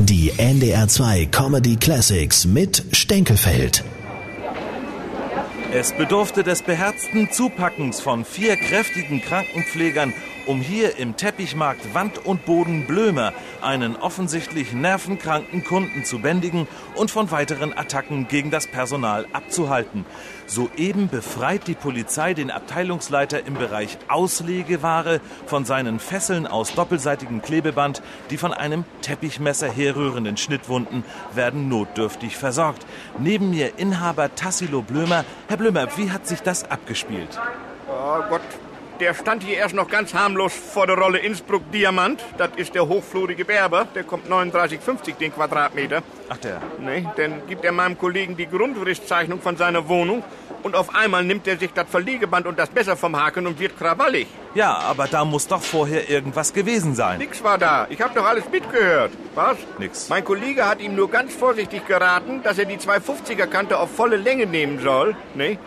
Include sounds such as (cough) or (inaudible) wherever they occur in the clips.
Die NDR2 Comedy Classics mit Stenkelfeld. Es bedurfte des beherzten Zupackens von vier kräftigen Krankenpflegern, um hier im Teppichmarkt Wand und Boden Blömer einen offensichtlich nervenkranken Kunden zu bändigen und von weiteren Attacken gegen das Personal abzuhalten. Soeben befreit die Polizei den Abteilungsleiter im Bereich Auslegeware von seinen Fesseln aus doppelseitigem Klebeband. Die von einem Teppichmesser herrührenden Schnittwunden werden notdürftig versorgt. Neben mir Inhaber Tassilo Blömer. Herr Blömer, wie hat sich das abgespielt? Oh Gott, der stand hier erst noch ganz harmlos vor der Rolle Innsbruck Diamant. Das ist der hochflurige Berber. Der kommt 39,50 den Quadratmeter. Ach der. Nee, dann gibt er meinem Kollegen die Grundrisszeichnung von seiner Wohnung. Und auf einmal nimmt er sich das Verlegeband und das Messer vom Haken und wird krawallig. Ja, aber da muss doch vorher irgendwas gewesen sein. Nix war da. Ich hab doch alles mitgehört. Was? Nix. Mein Kollege hat ihm nur ganz vorsichtig geraten, dass er die 250er Kante auf volle Länge nehmen soll. Nee?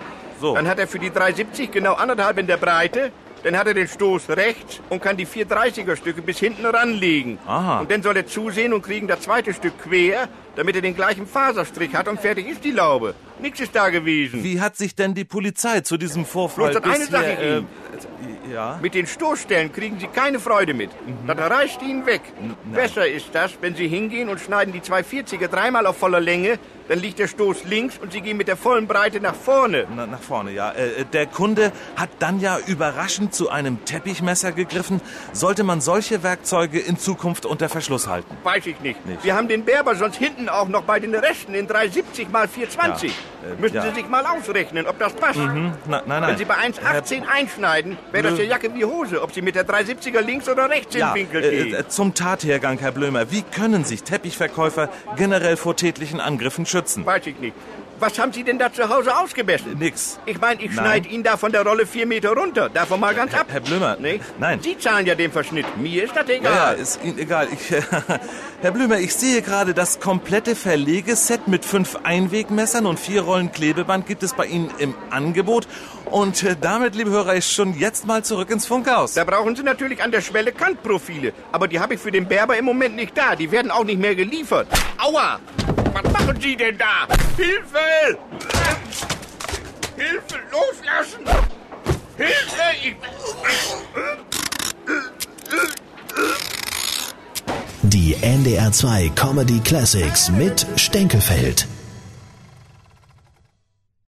So. Dann hat er für die 370 genau anderthalb in der Breite. Dann hat er den Stoß rechts und kann die 430er Stücke bis hinten ranlegen. Aha. Und dann soll er zusehen und kriegen das zweite Stück quer, damit er den gleichen Faserstrich hat und fertig ist die Laube. Nix ist da gewesen. Wie hat sich denn die Polizei zu diesem Vorfall Bloß das eine bisher, sag ich Ihnen. äh, ja? Mit den Stoßstellen kriegen Sie keine Freude mit. Das reißt Ihnen weg. Besser ist das, wenn Sie hingehen und schneiden die 240er dreimal auf voller Länge, dann liegt der Stoß links und Sie gehen mit der vollen Breite nach vorne. Na, nach vorne, ja. Äh, der Kunde hat dann ja überraschend zu einem Teppichmesser gegriffen. Sollte man solche Werkzeuge in Zukunft unter Verschluss halten? Weiß ich nicht. Nicht. Wir haben den Berber sonst hinten auch noch bei den Resten in 370 mal 420. Ja, äh, Müssen ja. Sie sich mal ausrechnen, ob das passt. Hm? Na, nein, nein. Wenn Sie bei 1,18 einschneiden, wäre das ja Jacke wie Hose, ob Sie mit der 370er links oder rechts ja, im Winkel äh, gehen. äh, zum Tathergang, Herr Blömer. Wie können sich Teppichverkäufer generell vor tätlichen Angriffen schützen? Weiß ich nicht. Was haben Sie denn da zu Hause ausgemessen? Nix. Ich meine, ich schneide Ihnen da von der Rolle vier Meter runter. Davon mal ganz ab. Herr Blömer, Nee? nein. Sie zahlen ja den Verschnitt. Mir ist das Ja, ja, egal. ist Ihnen egal. Ich, (laughs) Herr Blömer, ich sehe gerade, das komplette Verlegeset mit fünf Einwegmessern und vier Rollen Klebeband gibt es bei Ihnen im Angebot. Und äh, damit, liebe Hörer, ist schon jetzt mal zurück ins Funkhaus. Da brauchen Sie natürlich an der Schwelle Kantprofile. Aber die habe ich für den Berber im Moment nicht da. Die werden auch nicht mehr geliefert. Aua! Machen Sie denn da? Hilfe! Hilfe! Loslassen! Hilfe! Ich... Die NDR2 Comedy Classics mit Stenkelfeld.